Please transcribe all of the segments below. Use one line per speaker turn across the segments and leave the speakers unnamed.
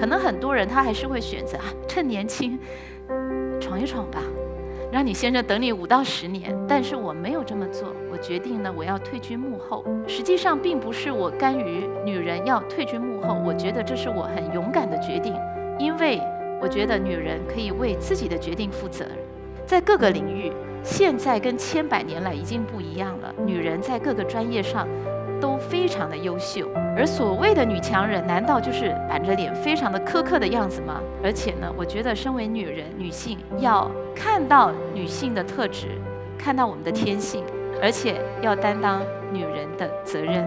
可能很多人他还是会选择，趁年轻闯一闯吧，让你先生等你五到十年。但是我没有这么做，我决定呢，我要退居幕后。实际上并不是我甘于女人要退居幕后，我觉得这是我很勇敢的决定，因为我觉得女人可以为自己的决定负责，在各个领域。现在跟千百年来已经不一样了，女人在各个专业上都非常的优秀，而所谓的女强人，难道就是板着脸、非常的苛刻的样子吗？而且呢，我觉得身为女人、女性要看到女性的特质，看到我们的天性，而且要担当女人的责任。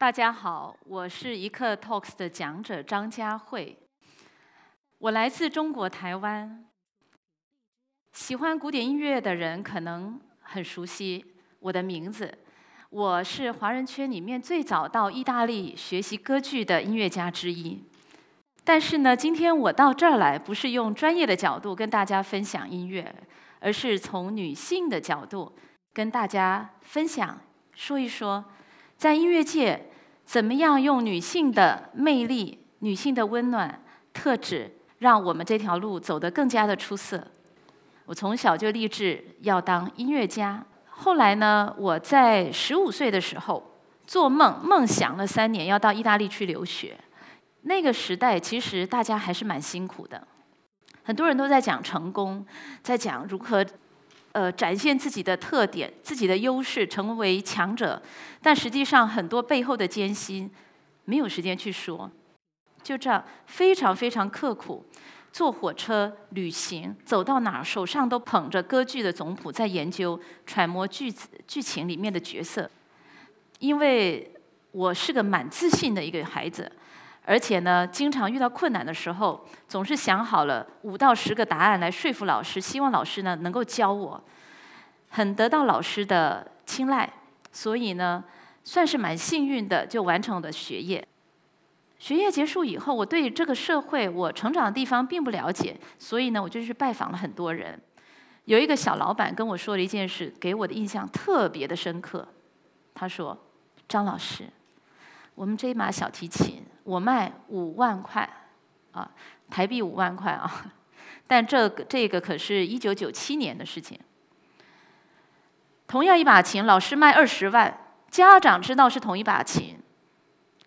大家好，我是一刻 Talks 的讲者张佳慧。我来自中国台湾，喜欢古典音乐的人可能很熟悉我的名字。我是华人圈里面最早到意大利学习歌剧的音乐家之一。但是呢，今天我到这儿来，不是用专业的角度跟大家分享音乐，而是从女性的角度跟大家分享，说一说在音乐界。怎么样用女性的魅力、女性的温暖特质，让我们这条路走得更加的出色？我从小就立志要当音乐家。后来呢，我在十五岁的时候做梦，梦想了三年要到意大利去留学。那个时代其实大家还是蛮辛苦的，很多人都在讲成功，在讲如何。呃，展现自己的特点、自己的优势，成为强者。但实际上，很多背后的艰辛，没有时间去说。就这样，非常非常刻苦，坐火车旅行，走到哪儿手上都捧着歌剧的总谱，在研究揣摩剧子剧情里面的角色。因为我是个蛮自信的一个孩子。而且呢，经常遇到困难的时候，总是想好了五到十个答案来说服老师，希望老师呢能够教我，很得到老师的青睐，所以呢，算是蛮幸运的，就完成了学业。学业结束以后，我对这个社会我成长的地方并不了解，所以呢，我就去拜访了很多人。有一个小老板跟我说了一件事，给我的印象特别的深刻。他说：“张老师，我们这一把小提琴。”我卖五万块，啊，台币五万块啊，但这个这个可是一九九七年的事情。同样一把琴，老师卖二十万，家长知道是同一把琴，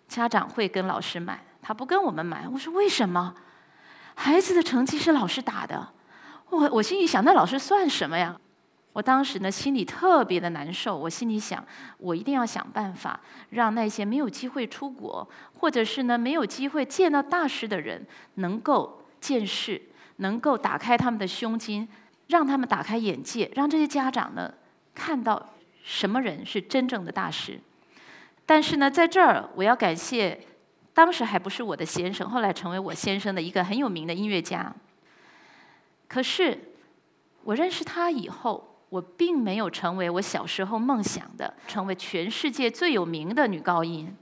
家长会跟老师买，他不跟我们买。我说为什么？孩子的成绩是老师打的，我我心里想，那老师算什么呀？我当时呢，心里特别的难受。我心里想，我一定要想办法，让那些没有机会出国，或者是呢没有机会见到大师的人，能够见识，能够打开他们的胸襟，让他们打开眼界，让这些家长呢看到什么人是真正的大师。但是呢，在这儿我要感谢，当时还不是我的先生，后来成为我先生的一个很有名的音乐家。可是我认识他以后。我并没有成为我小时候梦想的，成为全世界最有名的女高音。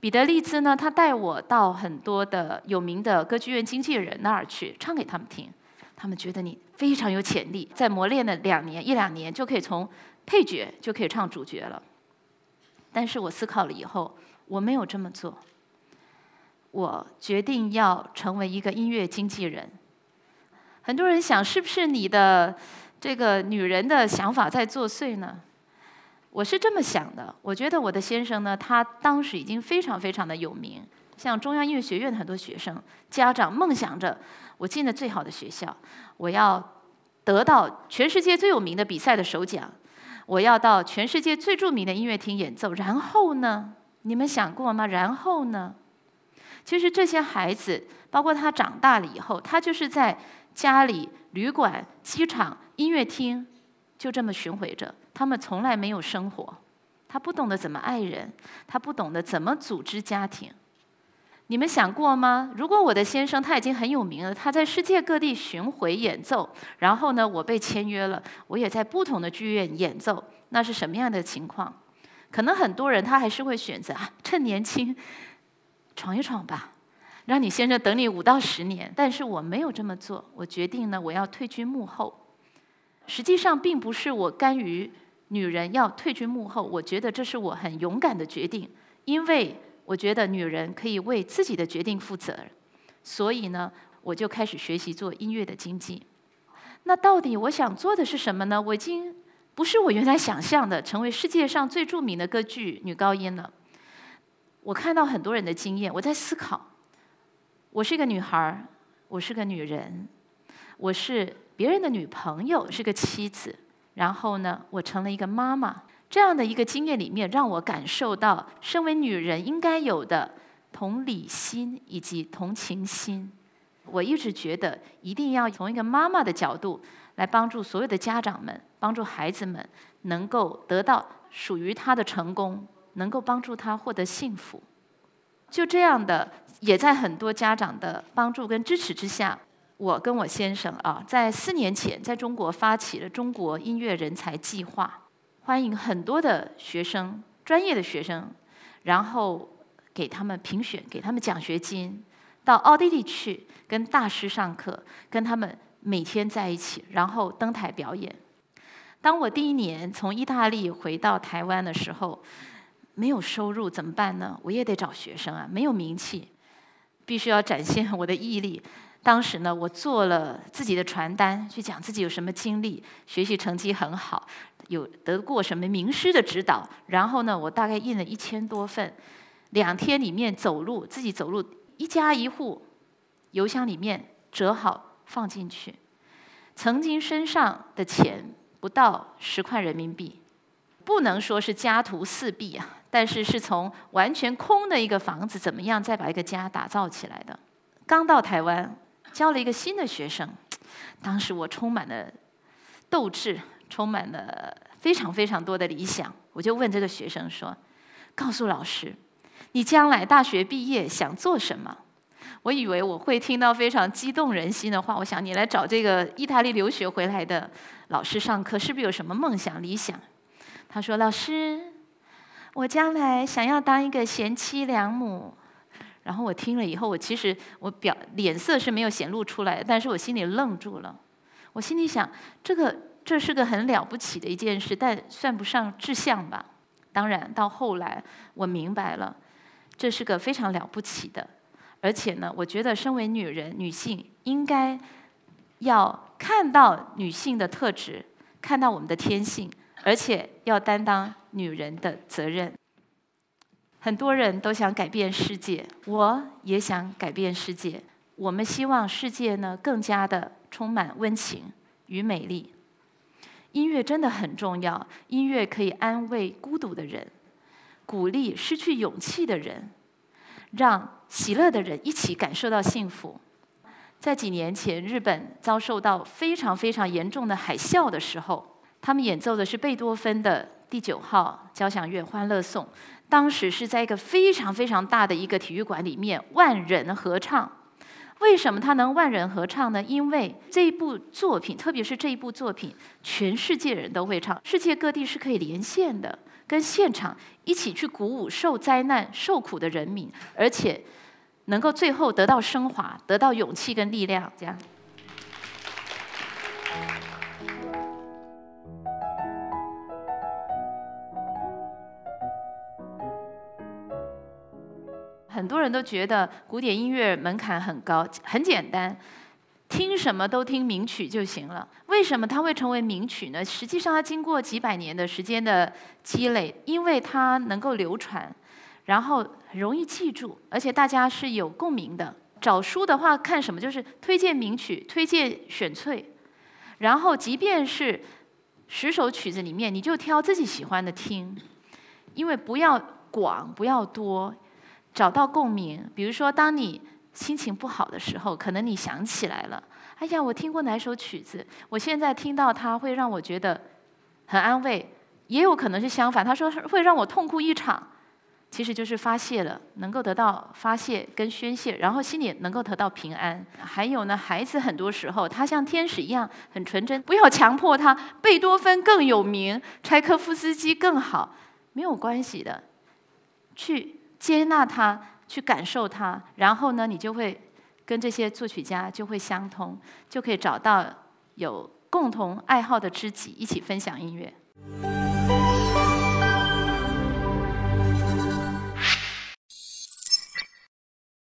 彼得利兹呢，他带我到很多的有名的歌剧院经纪人那儿去唱给他们听，他们觉得你非常有潜力，在磨练了两年一两年就可以从配角就可以唱主角了。但是我思考了以后，我没有这么做。我决定要成为一个音乐经纪人。很多人想，是不是你的？这个女人的想法在作祟呢，我是这么想的。我觉得我的先生呢，他当时已经非常非常的有名，像中央音乐学院的很多学生、家长梦想着，我进了最好的学校，我要得到全世界最有名的比赛的首奖，我要到全世界最著名的音乐厅演奏。然后呢，你们想过吗？然后呢？其实这些孩子，包括他长大了以后，他就是在家里、旅馆、机场。音乐厅就这么巡回着，他们从来没有生活，他不懂得怎么爱人，他不懂得怎么组织家庭。你们想过吗？如果我的先生他已经很有名了，他在世界各地巡回演奏，然后呢，我被签约了，我也在不同的剧院演奏，那是什么样的情况？可能很多人他还是会选择啊，趁年轻闯一闯吧，让你先生等你五到十年。但是我没有这么做，我决定呢，我要退居幕后。实际上并不是我甘于女人要退居幕后，我觉得这是我很勇敢的决定，因为。我觉得女人可以为自己的决定负责任，所以呢，我就开始学习做音乐的经济。那到底我想做的是什么呢？我已经不是我原来想象的成为世界上最著名的歌剧女高音了。我看到很多人的经验，我在思考：我是一个女孩，我是个女人，我是别人的女朋友，是个妻子，然后呢，我成了一个妈妈。这样的一个经验里面，让我感受到身为女人应该有的同理心以及同情心。我一直觉得，一定要从一个妈妈的角度来帮助所有的家长们，帮助孩子们能够得到属于他的成功，能够帮助他获得幸福。就这样的，也在很多家长的帮助跟支持之下，我跟我先生啊，在四年前在中国发起了中国音乐人才计划。欢迎很多的学生，专业的学生，然后给他们评选，给他们奖学金，到奥地利去跟大师上课，跟他们每天在一起，然后登台表演。当我第一年从意大利回到台湾的时候，没有收入怎么办呢？我也得找学生啊，没有名气，必须要展现我的毅力。当时呢，我做了自己的传单，去讲自己有什么经历，学习成绩很好。有得过什么名师的指导，然后呢，我大概印了一千多份，两天里面走路，自己走路，一家一户，邮箱里面折好放进去。曾经身上的钱不到十块人民币，不能说是家徒四壁啊，但是是从完全空的一个房子，怎么样再把一个家打造起来的？刚到台湾，教了一个新的学生，当时我充满了斗志。充满了非常非常多的理想，我就问这个学生说：“告诉老师，你将来大学毕业想做什么？”我以为我会听到非常激动人心的话。我想你来找这个意大利留学回来的老师上课，是不是有什么梦想理想？他说：“老师，我将来想要当一个贤妻良母。”然后我听了以后，我其实我表脸色是没有显露出来，但是我心里愣住了。我心里想这个。这是个很了不起的一件事，但算不上志向吧。当然，到后来我明白了，这是个非常了不起的。而且呢，我觉得身为女人、女性，应该要看到女性的特质，看到我们的天性，而且要担当女人的责任。很多人都想改变世界，我也想改变世界。我们希望世界呢更加的充满温情与美丽。音乐真的很重要，音乐可以安慰孤独的人，鼓励失去勇气的人，让喜乐的人一起感受到幸福。在几年前，日本遭受到非常非常严重的海啸的时候，他们演奏的是贝多芬的第九号交响乐《欢乐颂》，当时是在一个非常非常大的一个体育馆里面，万人合唱。为什么他能万人合唱呢？因为这一部作品，特别是这一部作品，全世界人都会唱，世界各地是可以连线的，跟现场一起去鼓舞受灾难、受苦的人民，而且能够最后得到升华，得到勇气跟力量，这样。很多人都觉得古典音乐门槛很高，很简单，听什么都听名曲就行了。为什么它会成为名曲呢？实际上，它经过几百年的时间的积累，因为它能够流传，然后容易记住，而且大家是有共鸣的。找书的话，看什么就是推荐名曲，推荐选粹，然后即便是十首曲子里面，你就挑自己喜欢的听，因为不要广，不要多。找到共鸣，比如说，当你心情不好的时候，可能你想起来了，哎呀，我听过哪首曲子，我现在听到它会让我觉得很安慰，也有可能是相反，他说会让我痛哭一场，其实就是发泄了，能够得到发泄跟宣泄，然后心里能够得到平安。还有呢，孩子很多时候他像天使一样很纯真，不要强迫他。贝多芬更有名，柴可夫斯基更好，没有关系的，去接纳它，去感受它，然后呢，你就会跟这些作曲家就会相通，就可以找到有共同爱好的知己，一起分享音乐。